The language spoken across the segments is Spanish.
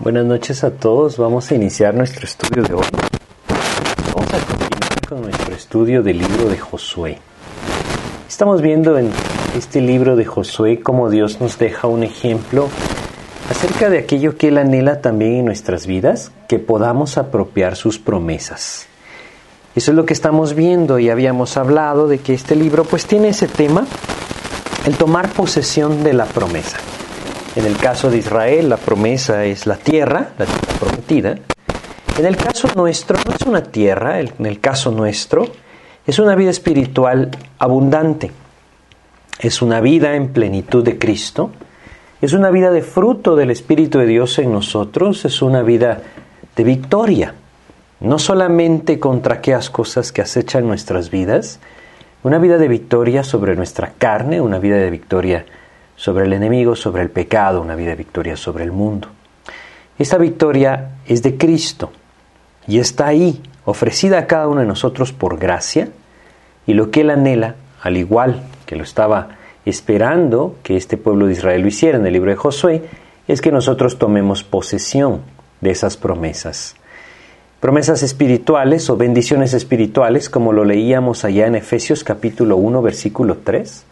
Buenas noches a todos. Vamos a iniciar nuestro estudio de hoy. Vamos a continuar con nuestro estudio del libro de Josué. Estamos viendo en este libro de Josué cómo Dios nos deja un ejemplo acerca de aquello que Él anhela también en nuestras vidas, que podamos apropiar sus promesas. Eso es lo que estamos viendo y habíamos hablado de que este libro pues tiene ese tema, el tomar posesión de la promesa. En el caso de Israel, la promesa es la tierra, la tierra prometida. En el caso nuestro, no es una tierra, en el caso nuestro, es una vida espiritual abundante. Es una vida en plenitud de Cristo. Es una vida de fruto del Espíritu de Dios en nosotros. Es una vida de victoria. No solamente contra aquellas cosas que acechan nuestras vidas, una vida de victoria sobre nuestra carne, una vida de victoria sobre el enemigo, sobre el pecado, una vida de victoria sobre el mundo. Esta victoria es de Cristo y está ahí, ofrecida a cada uno de nosotros por gracia, y lo que Él anhela, al igual que lo estaba esperando que este pueblo de Israel lo hiciera en el libro de Josué, es que nosotros tomemos posesión de esas promesas. Promesas espirituales o bendiciones espirituales, como lo leíamos allá en Efesios capítulo 1, versículo 3,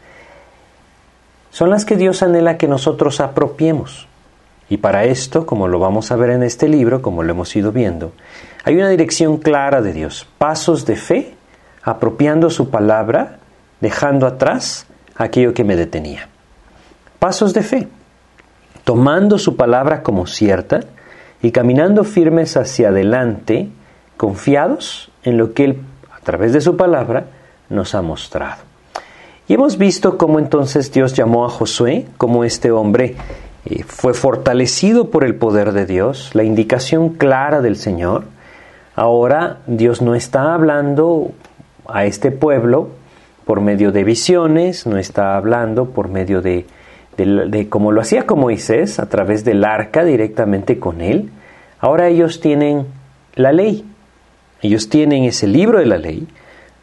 son las que Dios anhela que nosotros apropiemos. Y para esto, como lo vamos a ver en este libro, como lo hemos ido viendo, hay una dirección clara de Dios, pasos de fe, apropiando su palabra, dejando atrás aquello que me detenía. Pasos de fe, tomando su palabra como cierta y caminando firmes hacia adelante, confiados en lo que Él, a través de su palabra, nos ha mostrado. Y hemos visto cómo entonces Dios llamó a Josué, cómo este hombre eh, fue fortalecido por el poder de Dios, la indicación clara del Señor. Ahora Dios no está hablando a este pueblo por medio de visiones, no está hablando por medio de, de como lo hacía con Moisés, a través del arca directamente con él. Ahora ellos tienen la ley, ellos tienen ese libro de la ley,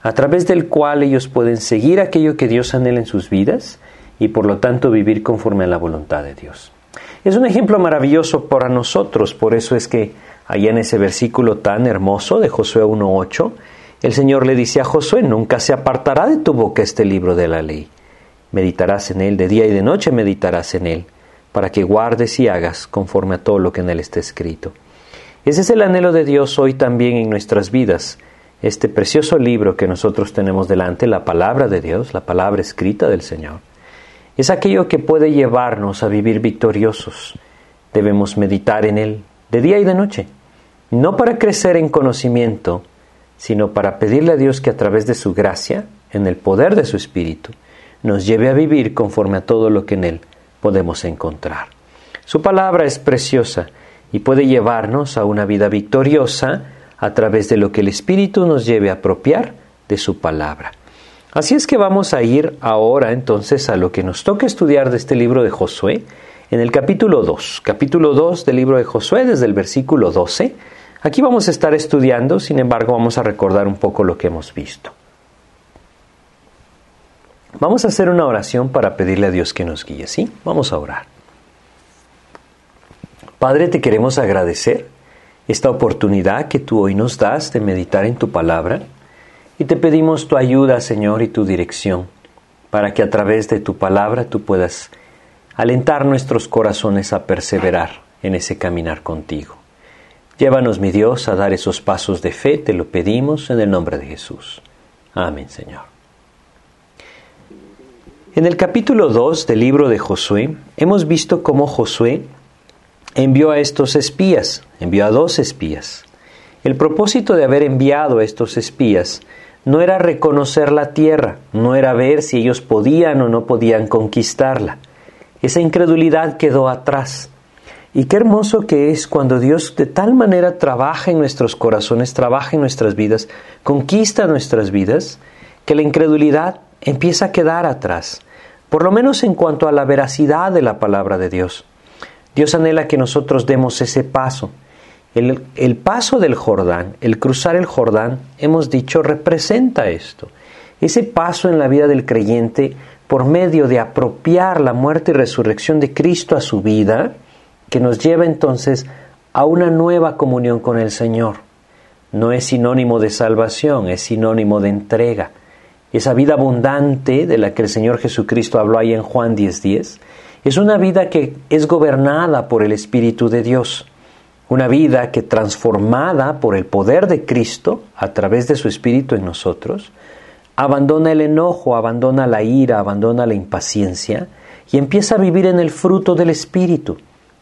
a través del cual ellos pueden seguir aquello que Dios anhela en sus vidas y por lo tanto vivir conforme a la voluntad de Dios. Es un ejemplo maravilloso para nosotros, por eso es que allá en ese versículo tan hermoso de Josué 1.8, el Señor le dice a Josué, nunca se apartará de tu boca este libro de la ley. Meditarás en él, de día y de noche meditarás en él, para que guardes y hagas conforme a todo lo que en él está escrito. Ese es el anhelo de Dios hoy también en nuestras vidas, este precioso libro que nosotros tenemos delante, la palabra de Dios, la palabra escrita del Señor, es aquello que puede llevarnos a vivir victoriosos. Debemos meditar en él de día y de noche, no para crecer en conocimiento, sino para pedirle a Dios que a través de su gracia, en el poder de su Espíritu, nos lleve a vivir conforme a todo lo que en él podemos encontrar. Su palabra es preciosa y puede llevarnos a una vida victoriosa, a través de lo que el Espíritu nos lleve a apropiar de su palabra. Así es que vamos a ir ahora entonces a lo que nos toca estudiar de este libro de Josué, en el capítulo 2, capítulo 2 del libro de Josué, desde el versículo 12. Aquí vamos a estar estudiando, sin embargo vamos a recordar un poco lo que hemos visto. Vamos a hacer una oración para pedirle a Dios que nos guíe, ¿sí? Vamos a orar. Padre, te queremos agradecer esta oportunidad que tú hoy nos das de meditar en tu palabra y te pedimos tu ayuda, Señor, y tu dirección, para que a través de tu palabra tú puedas alentar nuestros corazones a perseverar en ese caminar contigo. Llévanos, mi Dios, a dar esos pasos de fe, te lo pedimos en el nombre de Jesús. Amén, Señor. En el capítulo 2 del libro de Josué, hemos visto cómo Josué envió a estos espías, envió a dos espías. El propósito de haber enviado a estos espías no era reconocer la tierra, no era ver si ellos podían o no podían conquistarla. Esa incredulidad quedó atrás. Y qué hermoso que es cuando Dios de tal manera trabaja en nuestros corazones, trabaja en nuestras vidas, conquista nuestras vidas, que la incredulidad empieza a quedar atrás, por lo menos en cuanto a la veracidad de la palabra de Dios. Dios anhela que nosotros demos ese paso. El, el, paso del Jordán, el cruzar el Jordán, hemos dicho, representa esto. Ese paso en la vida del creyente por medio de apropiar la muerte y resurrección de Cristo a su vida, que nos lleva entonces a una nueva comunión con el Señor. No es sinónimo de salvación, es sinónimo de entrega. Esa vida abundante de la que el Señor Jesucristo habló ahí en Juan 10:10, es una vida que es gobernada por el Espíritu de Dios. Una vida que transformada por el poder de Cristo a través de su Espíritu en nosotros, abandona el enojo, abandona la ira, abandona la impaciencia y empieza a vivir en el fruto del Espíritu.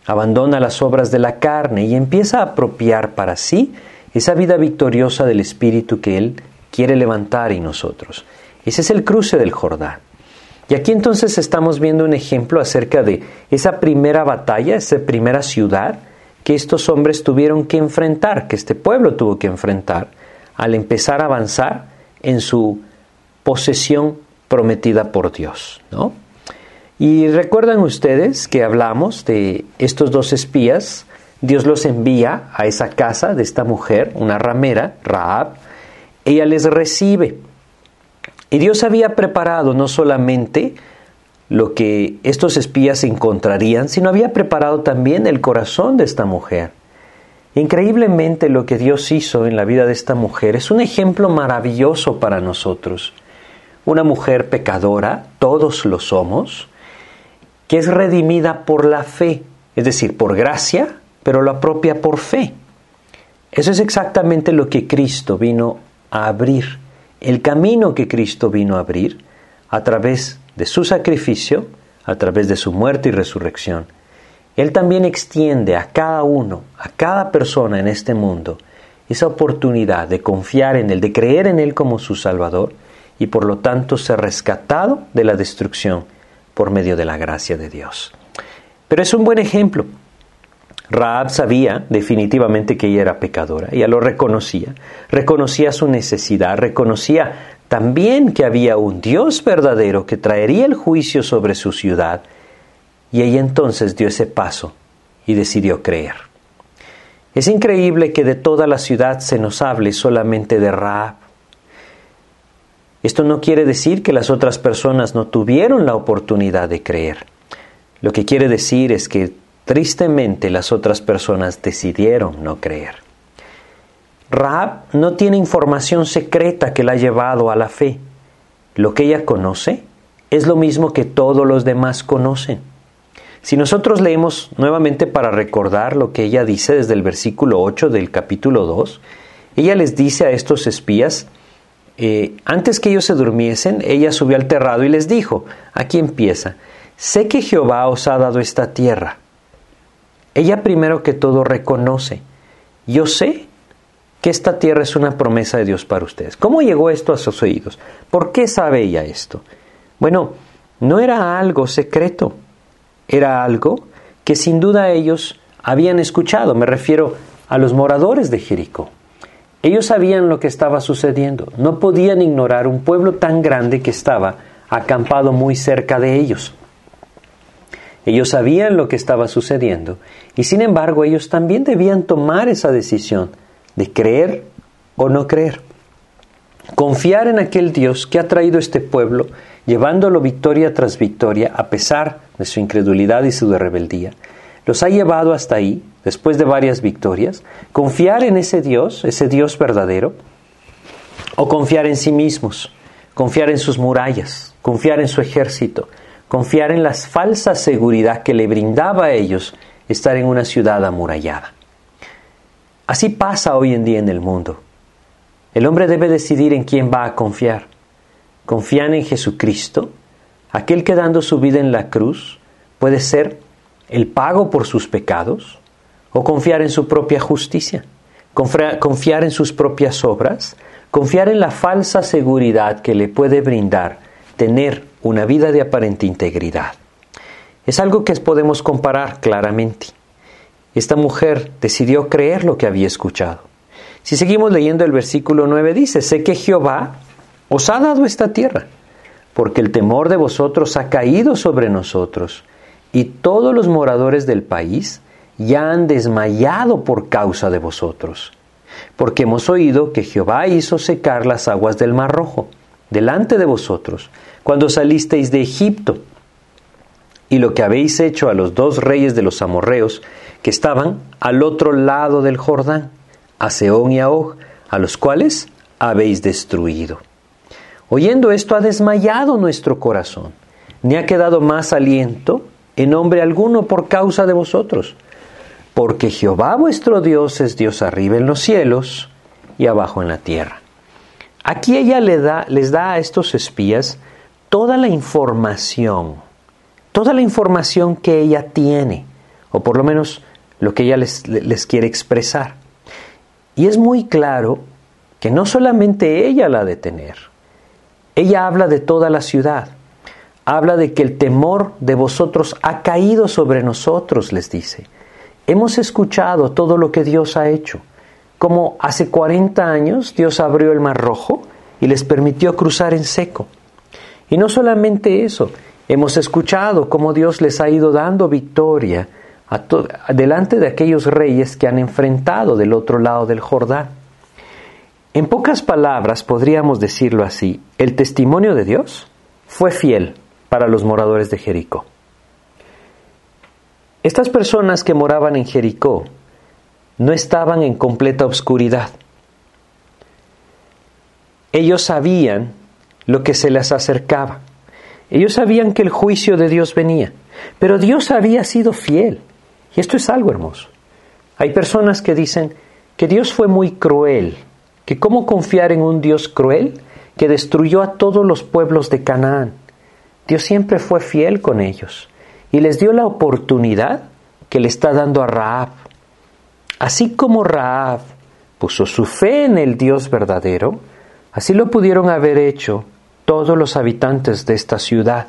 Abandona las obras de la carne y empieza a apropiar para sí esa vida victoriosa del Espíritu que Él quiere levantar en nosotros. Ese es el cruce del Jordán. Y aquí entonces estamos viendo un ejemplo acerca de esa primera batalla, esa primera ciudad, que estos hombres tuvieron que enfrentar, que este pueblo tuvo que enfrentar al empezar a avanzar en su posesión prometida por Dios, ¿no? Y recuerdan ustedes que hablamos de estos dos espías, Dios los envía a esa casa de esta mujer, una ramera, Raab, ella les recibe. Y Dios había preparado no solamente lo que estos espías encontrarían, sino había preparado también el corazón de esta mujer. Increíblemente lo que Dios hizo en la vida de esta mujer es un ejemplo maravilloso para nosotros. Una mujer pecadora, todos lo somos, que es redimida por la fe, es decir, por gracia, pero la propia por fe. Eso es exactamente lo que Cristo vino a abrir, el camino que Cristo vino a abrir a través de su sacrificio, a través de su muerte y resurrección, Él también extiende a cada uno, a cada persona en este mundo, esa oportunidad de confiar en Él, de creer en Él como su Salvador y por lo tanto ser rescatado de la destrucción por medio de la gracia de Dios. Pero es un buen ejemplo. Raab sabía definitivamente que ella era pecadora, ella lo reconocía, reconocía su necesidad, reconocía también que había un Dios verdadero que traería el juicio sobre su ciudad, y ella entonces dio ese paso y decidió creer. Es increíble que de toda la ciudad se nos hable solamente de Raab. Esto no quiere decir que las otras personas no tuvieron la oportunidad de creer. Lo que quiere decir es que tristemente las otras personas decidieron no creer. Raab no tiene información secreta que la ha llevado a la fe. Lo que ella conoce es lo mismo que todos los demás conocen. Si nosotros leemos nuevamente para recordar lo que ella dice desde el versículo 8 del capítulo 2, ella les dice a estos espías, eh, antes que ellos se durmiesen, ella subió al terrado y les dijo, aquí empieza, sé que Jehová os ha dado esta tierra. Ella primero que todo reconoce, yo sé que esta tierra es una promesa de Dios para ustedes. ¿Cómo llegó esto a sus oídos? ¿Por qué sabe ella esto? Bueno, no era algo secreto, era algo que sin duda ellos habían escuchado, me refiero a los moradores de Jericó. Ellos sabían lo que estaba sucediendo, no podían ignorar un pueblo tan grande que estaba acampado muy cerca de ellos. Ellos sabían lo que estaba sucediendo y sin embargo ellos también debían tomar esa decisión de creer o no creer. Confiar en aquel Dios que ha traído este pueblo, llevándolo victoria tras victoria, a pesar de su incredulidad y su rebeldía. Los ha llevado hasta ahí, después de varias victorias. Confiar en ese Dios, ese Dios verdadero, o confiar en sí mismos, confiar en sus murallas, confiar en su ejército, confiar en la falsa seguridad que le brindaba a ellos estar en una ciudad amurallada. Así pasa hoy en día en el mundo. El hombre debe decidir en quién va a confiar. ¿Confiar en Jesucristo? Aquel que dando su vida en la cruz puede ser el pago por sus pecados, o confiar en su propia justicia, confiar en sus propias obras, confiar en la falsa seguridad que le puede brindar tener una vida de aparente integridad. Es algo que podemos comparar claramente. Esta mujer decidió creer lo que había escuchado. Si seguimos leyendo el versículo 9 dice, sé que Jehová os ha dado esta tierra, porque el temor de vosotros ha caído sobre nosotros, y todos los moradores del país ya han desmayado por causa de vosotros, porque hemos oído que Jehová hizo secar las aguas del mar rojo delante de vosotros, cuando salisteis de Egipto, y lo que habéis hecho a los dos reyes de los amorreos, que estaban al otro lado del Jordán, a Seón y a Og, a los cuales habéis destruido. Oyendo esto ha desmayado nuestro corazón, ni ha quedado más aliento en hombre alguno por causa de vosotros, porque Jehová vuestro Dios es Dios arriba en los cielos y abajo en la tierra. Aquí ella le da, les da a estos espías toda la información, toda la información que ella tiene, o por lo menos lo que ella les, les quiere expresar. Y es muy claro que no solamente ella la ha de tener, ella habla de toda la ciudad, habla de que el temor de vosotros ha caído sobre nosotros, les dice. Hemos escuchado todo lo que Dios ha hecho, como hace 40 años Dios abrió el mar rojo y les permitió cruzar en seco. Y no solamente eso, hemos escuchado cómo Dios les ha ido dando victoria delante de aquellos reyes que han enfrentado del otro lado del Jordán. En pocas palabras podríamos decirlo así, el testimonio de Dios fue fiel para los moradores de Jericó. Estas personas que moraban en Jericó no estaban en completa oscuridad. Ellos sabían lo que se les acercaba. Ellos sabían que el juicio de Dios venía, pero Dios había sido fiel. Y esto es algo hermoso. Hay personas que dicen que Dios fue muy cruel, que cómo confiar en un Dios cruel que destruyó a todos los pueblos de Canaán. Dios siempre fue fiel con ellos y les dio la oportunidad que le está dando a Raab. Así como Raab puso su fe en el Dios verdadero, así lo pudieron haber hecho todos los habitantes de esta ciudad.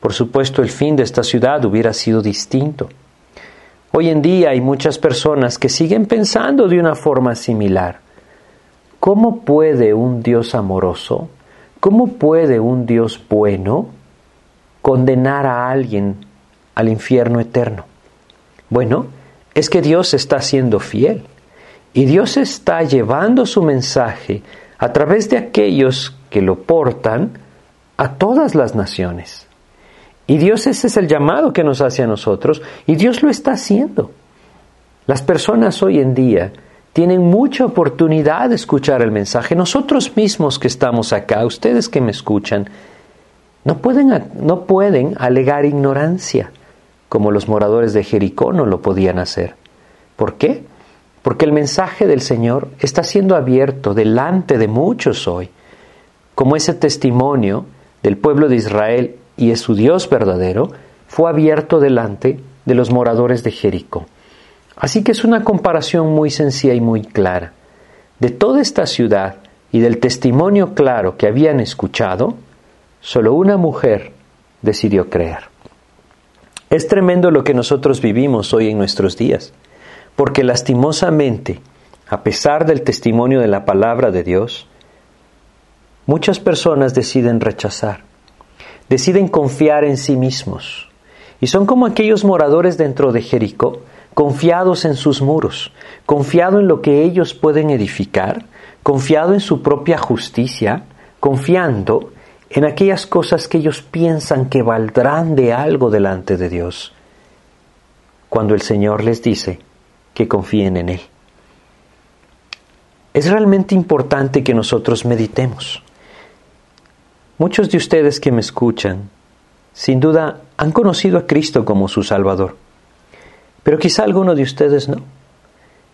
Por supuesto, el fin de esta ciudad hubiera sido distinto. Hoy en día hay muchas personas que siguen pensando de una forma similar. ¿Cómo puede un Dios amoroso, cómo puede un Dios bueno condenar a alguien al infierno eterno? Bueno, es que Dios está siendo fiel y Dios está llevando su mensaje a través de aquellos que lo portan a todas las naciones. Y Dios ese es el llamado que nos hace a nosotros y Dios lo está haciendo. Las personas hoy en día tienen mucha oportunidad de escuchar el mensaje. Nosotros mismos que estamos acá, ustedes que me escuchan, no pueden, no pueden alegar ignorancia como los moradores de Jericó no lo podían hacer. ¿Por qué? Porque el mensaje del Señor está siendo abierto delante de muchos hoy, como ese testimonio del pueblo de Israel y es su Dios verdadero, fue abierto delante de los moradores de Jericó. Así que es una comparación muy sencilla y muy clara. De toda esta ciudad y del testimonio claro que habían escuchado, solo una mujer decidió creer. Es tremendo lo que nosotros vivimos hoy en nuestros días, porque lastimosamente, a pesar del testimonio de la palabra de Dios, muchas personas deciden rechazar deciden confiar en sí mismos. Y son como aquellos moradores dentro de Jericó, confiados en sus muros, confiado en lo que ellos pueden edificar, confiado en su propia justicia, confiando en aquellas cosas que ellos piensan que valdrán de algo delante de Dios, cuando el Señor les dice que confíen en Él. Es realmente importante que nosotros meditemos. Muchos de ustedes que me escuchan, sin duda, han conocido a Cristo como su Salvador. Pero quizá alguno de ustedes no.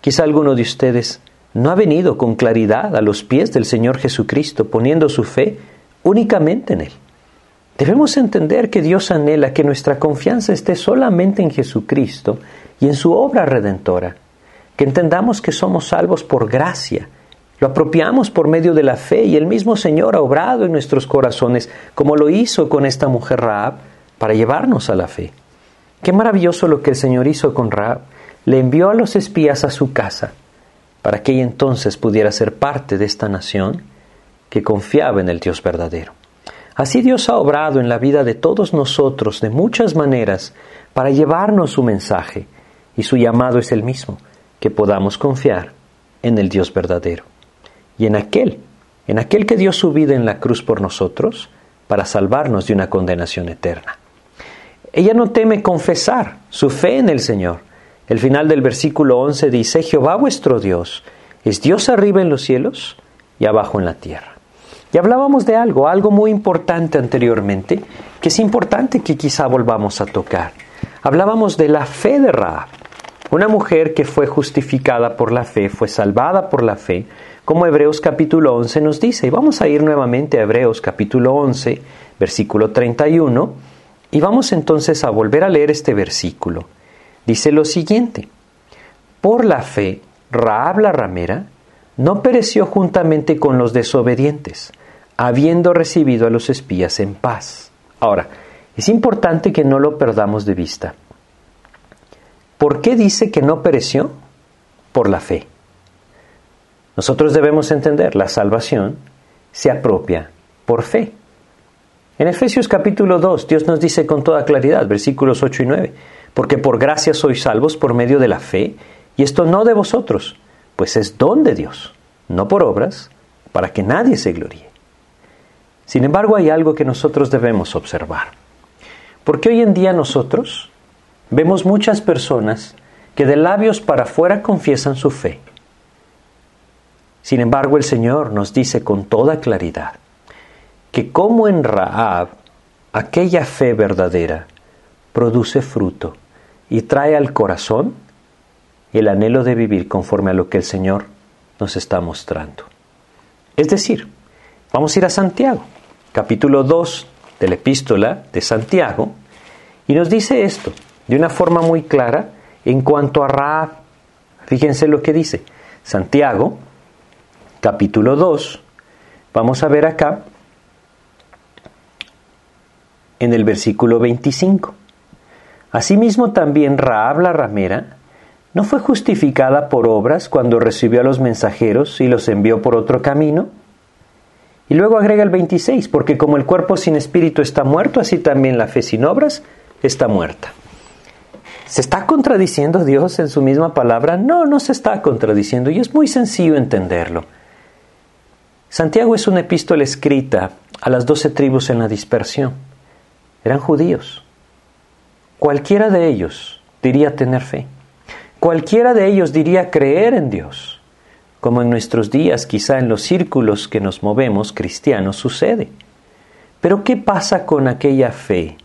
Quizá alguno de ustedes no ha venido con claridad a los pies del Señor Jesucristo, poniendo su fe únicamente en Él. Debemos entender que Dios anhela que nuestra confianza esté solamente en Jesucristo y en su obra redentora, que entendamos que somos salvos por gracia, lo apropiamos por medio de la fe y el mismo Señor ha obrado en nuestros corazones como lo hizo con esta mujer Raab para llevarnos a la fe. Qué maravilloso lo que el Señor hizo con Raab. Le envió a los espías a su casa para que ella entonces pudiera ser parte de esta nación que confiaba en el Dios verdadero. Así Dios ha obrado en la vida de todos nosotros de muchas maneras para llevarnos su mensaje y su llamado es el mismo, que podamos confiar en el Dios verdadero y en aquel, en aquel que dio su vida en la cruz por nosotros para salvarnos de una condenación eterna. Ella no teme confesar su fe en el Señor. El final del versículo 11 dice, Jehová vuestro Dios es Dios arriba en los cielos y abajo en la tierra. Y hablábamos de algo, algo muy importante anteriormente, que es importante que quizá volvamos a tocar. Hablábamos de la fe de Raab. Una mujer que fue justificada por la fe, fue salvada por la fe, como Hebreos capítulo 11 nos dice. Y vamos a ir nuevamente a Hebreos capítulo 11, versículo 31, y vamos entonces a volver a leer este versículo. Dice lo siguiente, por la fe, Raab la ramera no pereció juntamente con los desobedientes, habiendo recibido a los espías en paz. Ahora, es importante que no lo perdamos de vista. ¿Por qué dice que no pereció? Por la fe. Nosotros debemos entender, la salvación se apropia por fe. En Efesios capítulo 2, Dios nos dice con toda claridad, versículos 8 y 9, porque por gracia sois salvos por medio de la fe, y esto no de vosotros, pues es don de Dios, no por obras, para que nadie se gloríe. Sin embargo, hay algo que nosotros debemos observar. Porque hoy en día nosotros vemos muchas personas que de labios para afuera confiesan su fe. Sin embargo, el Señor nos dice con toda claridad que como en Raab, aquella fe verdadera produce fruto y trae al corazón el anhelo de vivir conforme a lo que el Señor nos está mostrando. Es decir, vamos a ir a Santiago, capítulo 2 de la epístola de Santiago, y nos dice esto de una forma muy clara en cuanto a Raab. Fíjense lo que dice. Santiago, capítulo 2, vamos a ver acá en el versículo 25. Asimismo también Raab la ramera no fue justificada por obras cuando recibió a los mensajeros y los envió por otro camino. Y luego agrega el 26, porque como el cuerpo sin espíritu está muerto, así también la fe sin obras está muerta. ¿Se está contradiciendo Dios en su misma palabra? No, no se está contradiciendo y es muy sencillo entenderlo. Santiago es una epístola escrita a las doce tribus en la dispersión. Eran judíos. Cualquiera de ellos diría tener fe. Cualquiera de ellos diría creer en Dios. Como en nuestros días, quizá en los círculos que nos movemos cristianos sucede. Pero ¿qué pasa con aquella fe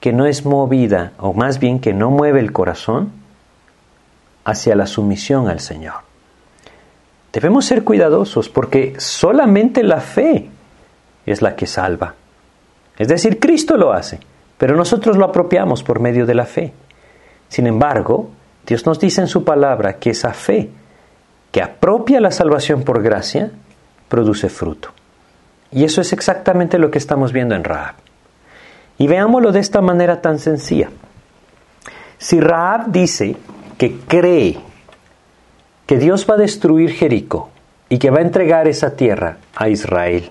que no es movida, o más bien que no mueve el corazón hacia la sumisión al Señor? Debemos ser cuidadosos porque solamente la fe es la que salva. Es decir, Cristo lo hace pero nosotros lo apropiamos por medio de la fe. Sin embargo, Dios nos dice en su palabra que esa fe que apropia la salvación por gracia produce fruto. Y eso es exactamente lo que estamos viendo en Raab. Y veámoslo de esta manera tan sencilla. Si Raab dice que cree que Dios va a destruir Jericó y que va a entregar esa tierra a Israel,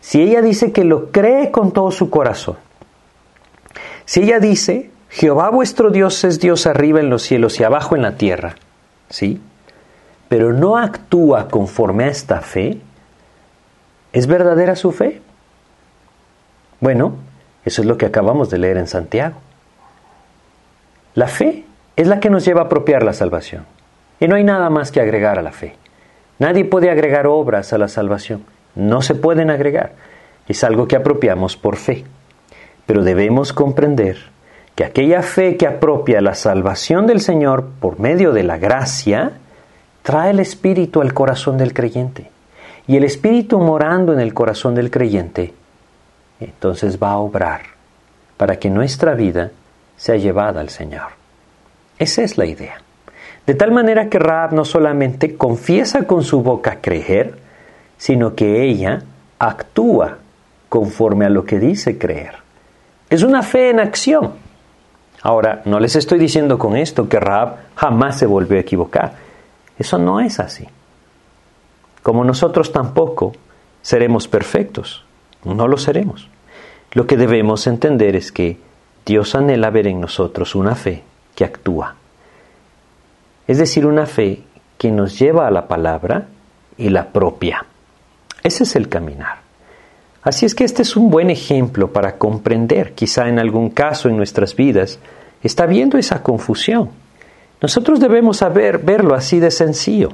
si ella dice que lo cree con todo su corazón, si ella dice, Jehová vuestro Dios es Dios arriba en los cielos y abajo en la tierra, ¿sí? Pero no actúa conforme a esta fe, ¿es verdadera su fe? Bueno, eso es lo que acabamos de leer en Santiago. La fe es la que nos lleva a apropiar la salvación. Y no hay nada más que agregar a la fe. Nadie puede agregar obras a la salvación. No se pueden agregar. Es algo que apropiamos por fe. Pero debemos comprender que aquella fe que apropia la salvación del Señor por medio de la gracia, trae el Espíritu al corazón del creyente. Y el Espíritu morando en el corazón del creyente, entonces va a obrar para que nuestra vida sea llevada al Señor. Esa es la idea. De tal manera que Raab no solamente confiesa con su boca creer, sino que ella actúa conforme a lo que dice creer. Es una fe en acción. Ahora, no les estoy diciendo con esto que Raab jamás se volvió a equivocar. Eso no es así. Como nosotros tampoco seremos perfectos. No lo seremos. Lo que debemos entender es que Dios anhela ver en nosotros una fe que actúa. Es decir, una fe que nos lleva a la palabra y la propia. Ese es el caminar. Así es que este es un buen ejemplo para comprender, quizá en algún caso en nuestras vidas, está viendo esa confusión. Nosotros debemos saber verlo así de sencillo.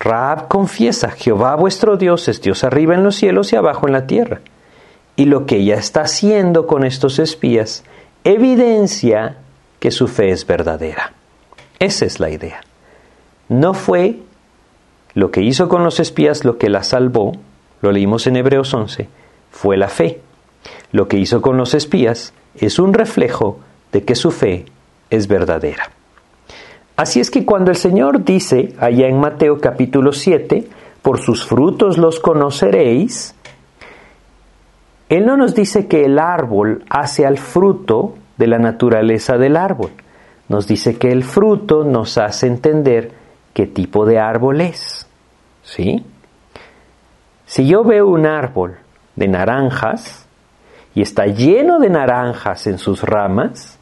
Raab confiesa, Jehová vuestro Dios es Dios arriba en los cielos y abajo en la tierra. Y lo que ella está haciendo con estos espías evidencia que su fe es verdadera. Esa es la idea. No fue lo que hizo con los espías lo que la salvó, lo leímos en Hebreos 11, fue la fe. Lo que hizo con los espías es un reflejo de que su fe es verdadera. Así es que cuando el Señor dice allá en Mateo capítulo 7, por sus frutos los conoceréis, Él no nos dice que el árbol hace al fruto de la naturaleza del árbol. Nos dice que el fruto nos hace entender qué tipo de árbol es. ¿Sí? Si yo veo un árbol de naranjas y está lleno de naranjas en sus ramas,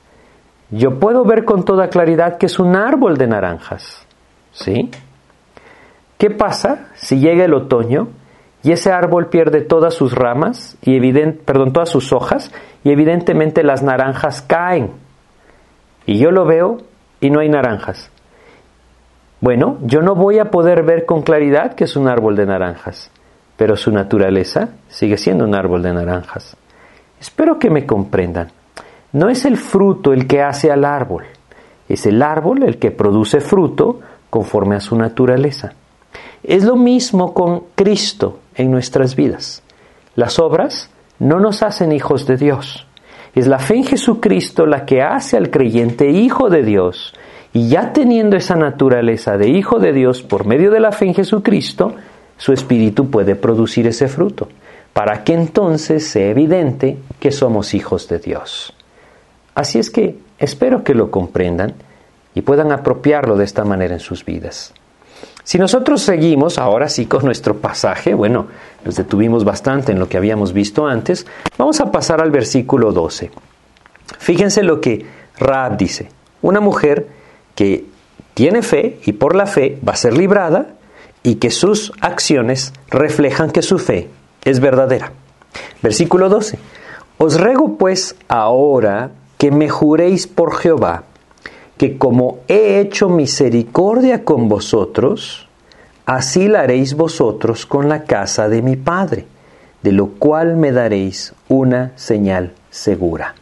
yo puedo ver con toda claridad que es un árbol de naranjas. ¿Sí? ¿Qué pasa si llega el otoño y ese árbol pierde todas sus ramas y todas sus hojas y evidentemente las naranjas caen? Y yo lo veo y no hay naranjas. Bueno, yo no voy a poder ver con claridad que es un árbol de naranjas, pero su naturaleza sigue siendo un árbol de naranjas. Espero que me comprendan. No es el fruto el que hace al árbol, es el árbol el que produce fruto conforme a su naturaleza. Es lo mismo con Cristo en nuestras vidas. Las obras no nos hacen hijos de Dios. Es la fe en Jesucristo la que hace al creyente hijo de Dios. Y ya teniendo esa naturaleza de hijo de Dios por medio de la fe en Jesucristo, su espíritu puede producir ese fruto, para que entonces sea evidente que somos hijos de Dios. Así es que espero que lo comprendan y puedan apropiarlo de esta manera en sus vidas. Si nosotros seguimos ahora sí con nuestro pasaje, bueno, nos detuvimos bastante en lo que habíamos visto antes, vamos a pasar al versículo 12. Fíjense lo que Raab dice, una mujer que tiene fe y por la fe va a ser librada y que sus acciones reflejan que su fe es verdadera. Versículo 12. Os rego pues ahora que me juréis por Jehová, que como he hecho misericordia con vosotros, así la haréis vosotros con la casa de mi Padre, de lo cual me daréis una señal segura.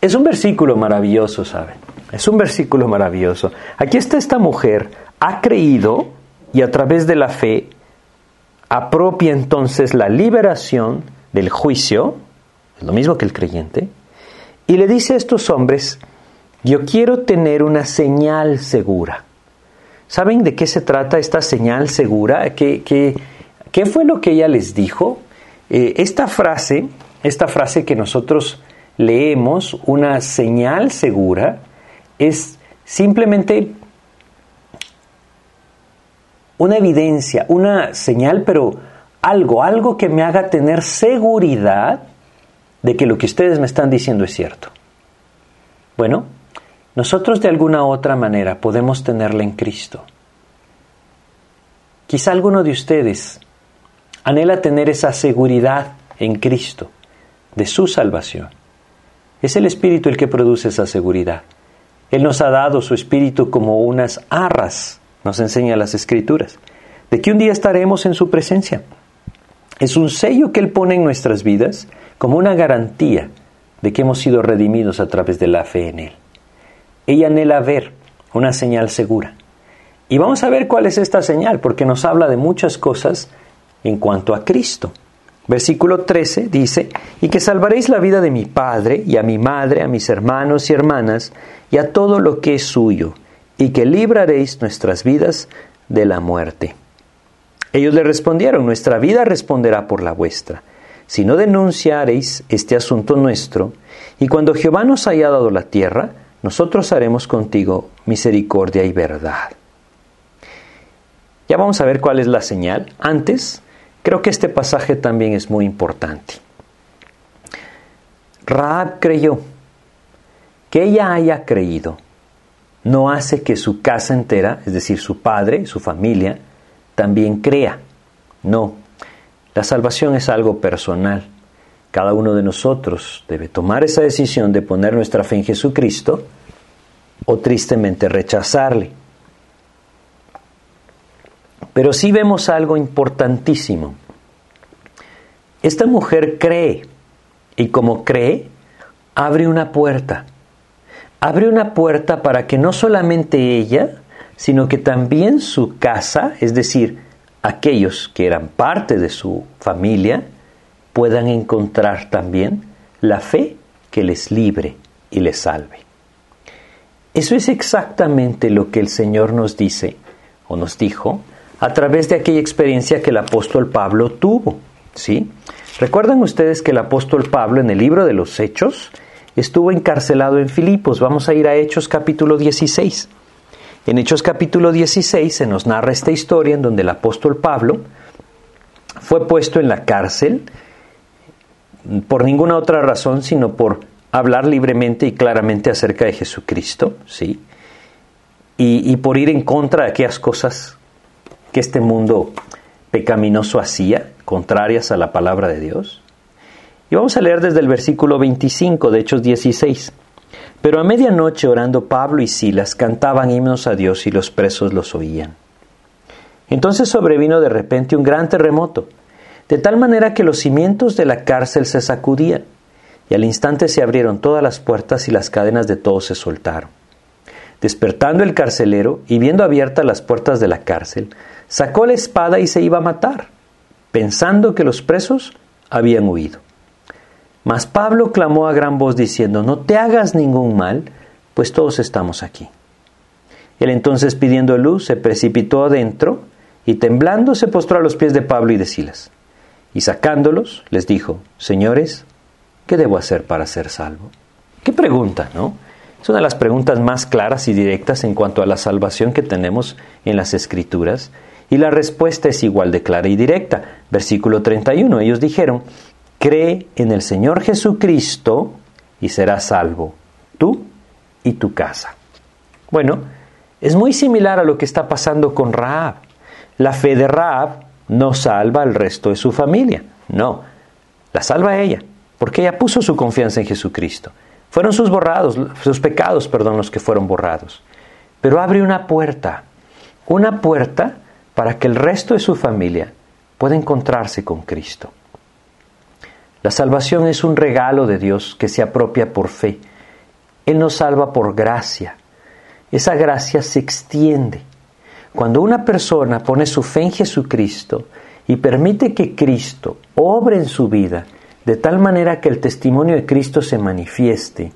Es un versículo maravilloso, ¿saben? Es un versículo maravilloso. Aquí está esta mujer, ha creído y a través de la fe apropia entonces la liberación del juicio, lo mismo que el creyente, y le dice a estos hombres, yo quiero tener una señal segura. ¿Saben de qué se trata esta señal segura? ¿Qué, fue lo que ella les dijo? Eh, esta frase, esta frase que nosotros leemos, una señal segura, es simplemente una evidencia, una señal, pero algo, algo que me haga tener seguridad de que lo que ustedes me están diciendo es cierto. Bueno, nosotros de alguna otra manera podemos tenerla en Cristo. Quizá alguno de ustedes anhela tener esa seguridad en Cristo de su salvación. Es el Espíritu el que produce esa seguridad. Él nos ha dado su Espíritu como unas arras, nos enseña las Escrituras, de que un día estaremos en su presencia. Es un sello que Él pone en nuestras vidas como una garantía de que hemos sido redimidos a través de la fe en Él. Ella anhela ver una señal segura. Y vamos a ver cuál es esta señal, porque nos habla de muchas cosas en cuanto a Cristo. Versículo 13 dice, y que salvaréis la vida de mi Padre y a mi madre, a mis hermanos y hermanas, y a todo lo que es suyo, y que libraréis nuestras vidas de la muerte. Ellos le respondieron, nuestra vida responderá por la vuestra si no denunciareis este asunto nuestro, y cuando Jehová nos haya dado la tierra, nosotros haremos contigo misericordia y verdad. Ya vamos a ver cuál es la señal. Antes, creo que este pasaje también es muy importante. Raab creyó. Que ella haya creído no hace que su casa entera, es decir, su padre, su familia, también crea. No, la salvación es algo personal. Cada uno de nosotros debe tomar esa decisión de poner nuestra fe en Jesucristo o tristemente rechazarle. Pero sí vemos algo importantísimo. Esta mujer cree y como cree, abre una puerta. Abre una puerta para que no solamente ella, sino que también su casa, es decir, aquellos que eran parte de su familia, puedan encontrar también la fe que les libre y les salve. Eso es exactamente lo que el Señor nos dice o nos dijo a través de aquella experiencia que el apóstol Pablo tuvo, ¿sí? Recuerdan ustedes que el apóstol Pablo en el libro de los Hechos estuvo encarcelado en Filipos. Vamos a ir a Hechos capítulo 16. En Hechos capítulo 16 se nos narra esta historia en donde el apóstol Pablo fue puesto en la cárcel por ninguna otra razón sino por hablar libremente y claramente acerca de Jesucristo, ¿sí? Y, y por ir en contra de aquellas cosas que este mundo pecaminoso hacía, contrarias a la palabra de Dios. Y vamos a leer desde el versículo 25 de Hechos 16. Pero a medianoche orando Pablo y Silas cantaban himnos a Dios y los presos los oían. Entonces sobrevino de repente un gran terremoto, de tal manera que los cimientos de la cárcel se sacudían, y al instante se abrieron todas las puertas y las cadenas de todos se soltaron. Despertando el carcelero y viendo abiertas las puertas de la cárcel, sacó la espada y se iba a matar, pensando que los presos habían huido. Mas Pablo clamó a gran voz diciendo, no te hagas ningún mal, pues todos estamos aquí. Él entonces pidiendo luz se precipitó adentro y temblando se postró a los pies de Pablo y de Silas. Y sacándolos les dijo, Señores, ¿qué debo hacer para ser salvo? Qué pregunta, ¿no? Es una de las preguntas más claras y directas en cuanto a la salvación que tenemos en las Escrituras. Y la respuesta es igual de clara y directa. Versículo 31. Ellos dijeron, cree en el Señor Jesucristo y serás salvo, tú y tu casa. Bueno, es muy similar a lo que está pasando con Raab. La fe de Raab no salva al resto de su familia, no, la salva ella, porque ella puso su confianza en Jesucristo. Fueron sus borrados, sus pecados, perdón, los que fueron borrados. Pero abre una puerta, una puerta para que el resto de su familia pueda encontrarse con Cristo. La salvación es un regalo de Dios que se apropia por fe. Él nos salva por gracia. Esa gracia se extiende. Cuando una persona pone su fe en Jesucristo y permite que Cristo obre en su vida de tal manera que el testimonio de Cristo se manifieste,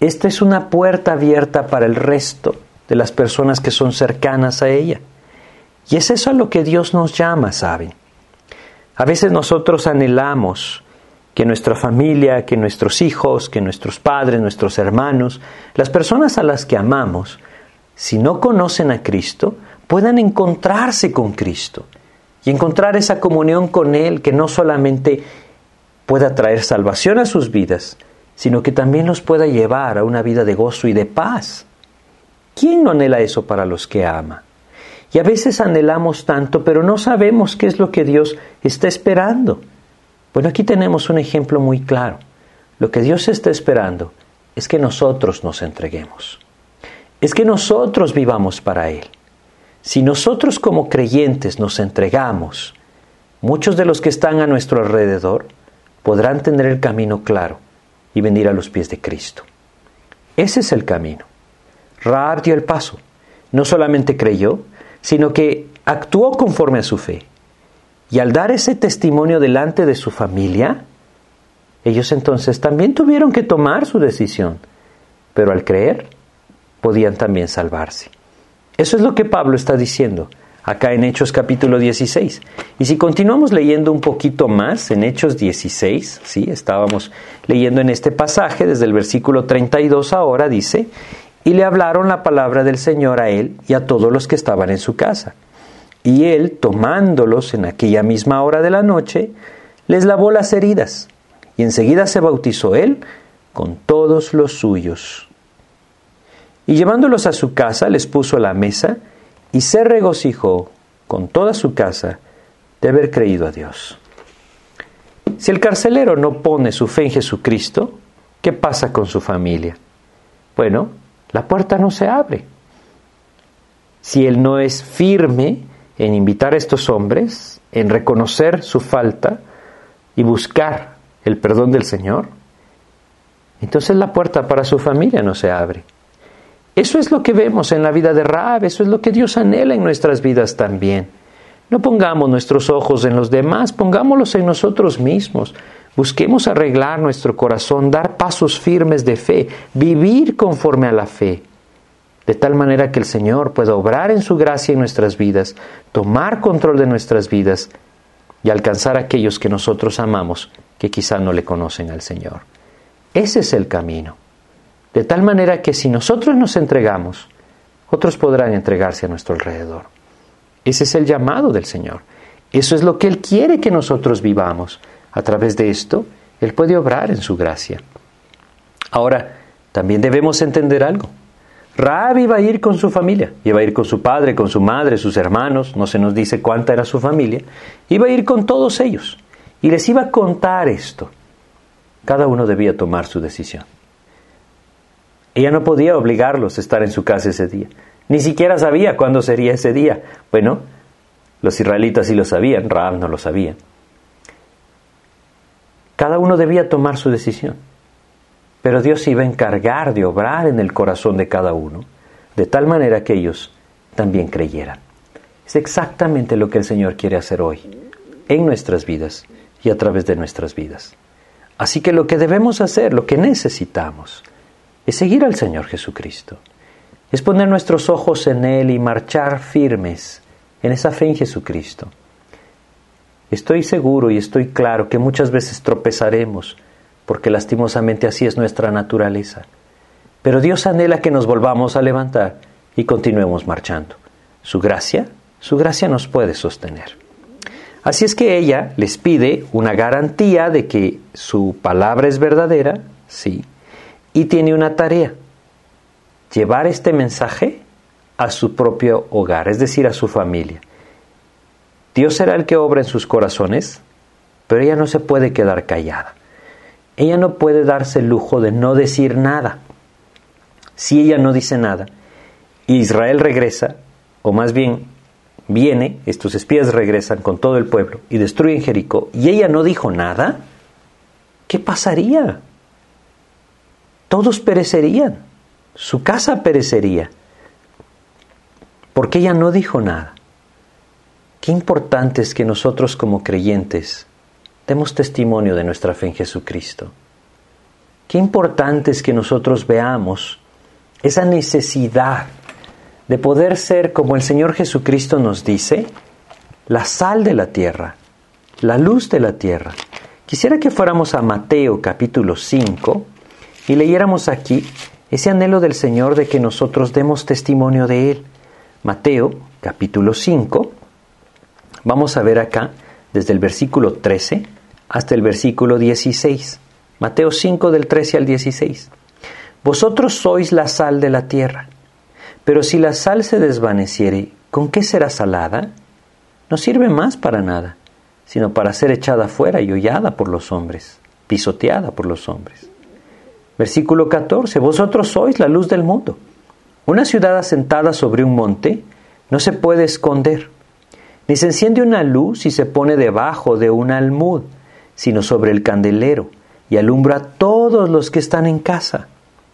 esta es una puerta abierta para el resto de las personas que son cercanas a ella. Y es eso a lo que Dios nos llama, ¿saben? A veces nosotros anhelamos que nuestra familia, que nuestros hijos, que nuestros padres, nuestros hermanos, las personas a las que amamos, si no conocen a Cristo, puedan encontrarse con Cristo y encontrar esa comunión con Él que no solamente pueda traer salvación a sus vidas, sino que también los pueda llevar a una vida de gozo y de paz. ¿Quién no anhela eso para los que ama? Y a veces anhelamos tanto, pero no sabemos qué es lo que Dios está esperando. Bueno, aquí tenemos un ejemplo muy claro. Lo que Dios está esperando es que nosotros nos entreguemos. Es que nosotros vivamos para Él. Si nosotros como creyentes nos entregamos, muchos de los que están a nuestro alrededor podrán tener el camino claro y venir a los pies de Cristo. Ese es el camino. Raab dio el paso. No solamente creyó, sino que actuó conforme a su fe. Y al dar ese testimonio delante de su familia, ellos entonces también tuvieron que tomar su decisión, pero al creer podían también salvarse. Eso es lo que Pablo está diciendo acá en Hechos capítulo 16. Y si continuamos leyendo un poquito más en Hechos 16, ¿sí? estábamos leyendo en este pasaje desde el versículo 32 ahora, dice, y le hablaron la palabra del Señor a él y a todos los que estaban en su casa. Y él, tomándolos en aquella misma hora de la noche, les lavó las heridas, y enseguida se bautizó él con todos los suyos. Y llevándolos a su casa, les puso la mesa, y se regocijó con toda su casa de haber creído a Dios. Si el carcelero no pone su fe en Jesucristo, ¿qué pasa con su familia? Bueno, la puerta no se abre. Si él no es firme en invitar a estos hombres, en reconocer su falta y buscar el perdón del Señor, entonces la puerta para su familia no se abre. Eso es lo que vemos en la vida de Raab, eso es lo que Dios anhela en nuestras vidas también. No pongamos nuestros ojos en los demás, pongámoslos en nosotros mismos. Busquemos arreglar nuestro corazón, dar pasos firmes de fe, vivir conforme a la fe, de tal manera que el Señor pueda obrar en su gracia en nuestras vidas, tomar control de nuestras vidas y alcanzar a aquellos que nosotros amamos, que quizá no le conocen al Señor. Ese es el camino. De tal manera que si nosotros nos entregamos, otros podrán entregarse a nuestro alrededor. Ese es el llamado del Señor. Eso es lo que Él quiere que nosotros vivamos. A través de esto, Él puede obrar en su gracia. Ahora, también debemos entender algo. Raab iba a ir con su familia, iba a ir con su padre, con su madre, sus hermanos, no se nos dice cuánta era su familia, iba a ir con todos ellos y les iba a contar esto. Cada uno debía tomar su decisión. Ella no podía obligarlos a estar en su casa ese día. Ni siquiera sabía cuándo sería ese día. Bueno, los israelitas sí lo sabían, Raab no lo sabía. Cada uno debía tomar su decisión. Pero Dios se iba a encargar de obrar en el corazón de cada uno, de tal manera que ellos también creyeran. Es exactamente lo que el Señor quiere hacer hoy, en nuestras vidas y a través de nuestras vidas. Así que lo que debemos hacer, lo que necesitamos, es seguir al Señor Jesucristo es poner nuestros ojos en Él y marchar firmes en esa fe en Jesucristo. Estoy seguro y estoy claro que muchas veces tropezaremos, porque lastimosamente así es nuestra naturaleza. Pero Dios anhela que nos volvamos a levantar y continuemos marchando. Su gracia, su gracia nos puede sostener. Así es que ella les pide una garantía de que su palabra es verdadera, sí, y tiene una tarea llevar este mensaje a su propio hogar, es decir, a su familia. Dios será el que obra en sus corazones, pero ella no se puede quedar callada. Ella no puede darse el lujo de no decir nada. Si ella no dice nada, Israel regresa, o más bien viene, estos espías regresan con todo el pueblo y destruyen Jericó, y ella no dijo nada, ¿qué pasaría? Todos perecerían su casa perecería. Porque ella no dijo nada. Qué importante es que nosotros como creyentes demos testimonio de nuestra fe en Jesucristo. Qué importante es que nosotros veamos esa necesidad de poder ser, como el Señor Jesucristo nos dice, la sal de la tierra, la luz de la tierra. Quisiera que fuéramos a Mateo capítulo 5 y leyéramos aquí ese anhelo del Señor de que nosotros demos testimonio de Él. Mateo capítulo 5, vamos a ver acá desde el versículo 13 hasta el versículo 16. Mateo 5 del 13 al 16. Vosotros sois la sal de la tierra, pero si la sal se desvaneciere, ¿con qué será salada? No sirve más para nada, sino para ser echada fuera y hollada por los hombres, pisoteada por los hombres. Versículo 14, vosotros sois la luz del mundo. Una ciudad asentada sobre un monte no se puede esconder, ni se enciende una luz y se pone debajo de un almud, sino sobre el candelero, y alumbra a todos los que están en casa.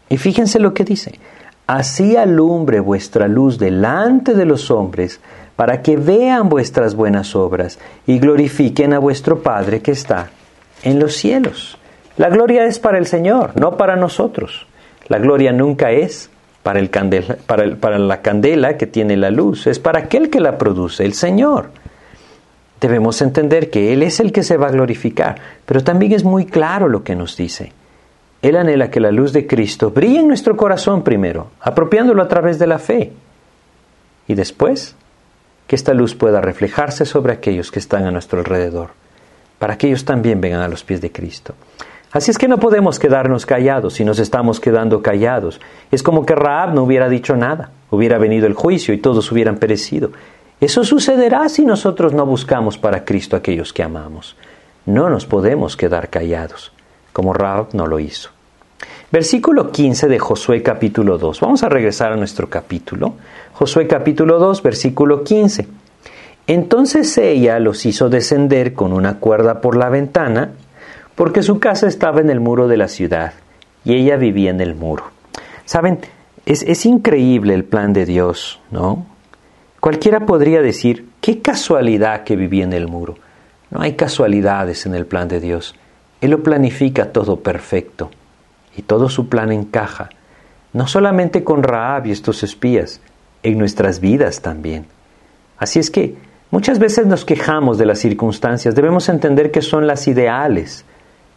Y fíjense lo que dice, así alumbre vuestra luz delante de los hombres, para que vean vuestras buenas obras y glorifiquen a vuestro Padre que está en los cielos. La gloria es para el Señor, no para nosotros. La gloria nunca es para, el para, la candela que tiene la luz, es para aquel que la produce, el Señor. Debemos entender que Él es el que se va a glorificar, pero también es muy claro lo que nos dice. Él anhela que la luz de Cristo brille en nuestro corazón primero, apropiándolo a través de la fe, y después que esta luz pueda reflejarse sobre aquellos que están a nuestro alrededor, para que ellos también vengan a los pies de Cristo. Así es que no podemos quedarnos callados si nos estamos quedando callados. Es como que Raab no hubiera dicho nada, hubiera venido el juicio y todos hubieran perecido. Eso sucederá si nosotros no buscamos para Cristo aquellos que amamos. no nos podemos quedar callados, como Raab no lo hizo. Versículo 15 de Josué capítulo 2. Vamos a regresar a nuestro capítulo. Josué capítulo 2, versículo 15. Entonces ella los hizo descender con una cuerda por la ventana, porque su casa estaba en el muro de la ciudad, y ella vivía en el muro. Saben, es, es increíble el plan de Dios, ¿no? Cualquiera podría decir, qué casualidad que vivía en el muro. No hay casualidades en el plan de Dios. Él lo planifica todo perfecto y todo su plan encaja, no solamente con Raab y estos espías, en nuestras vidas también. Así es que muchas veces nos quejamos de las circunstancias, debemos entender que son las ideales,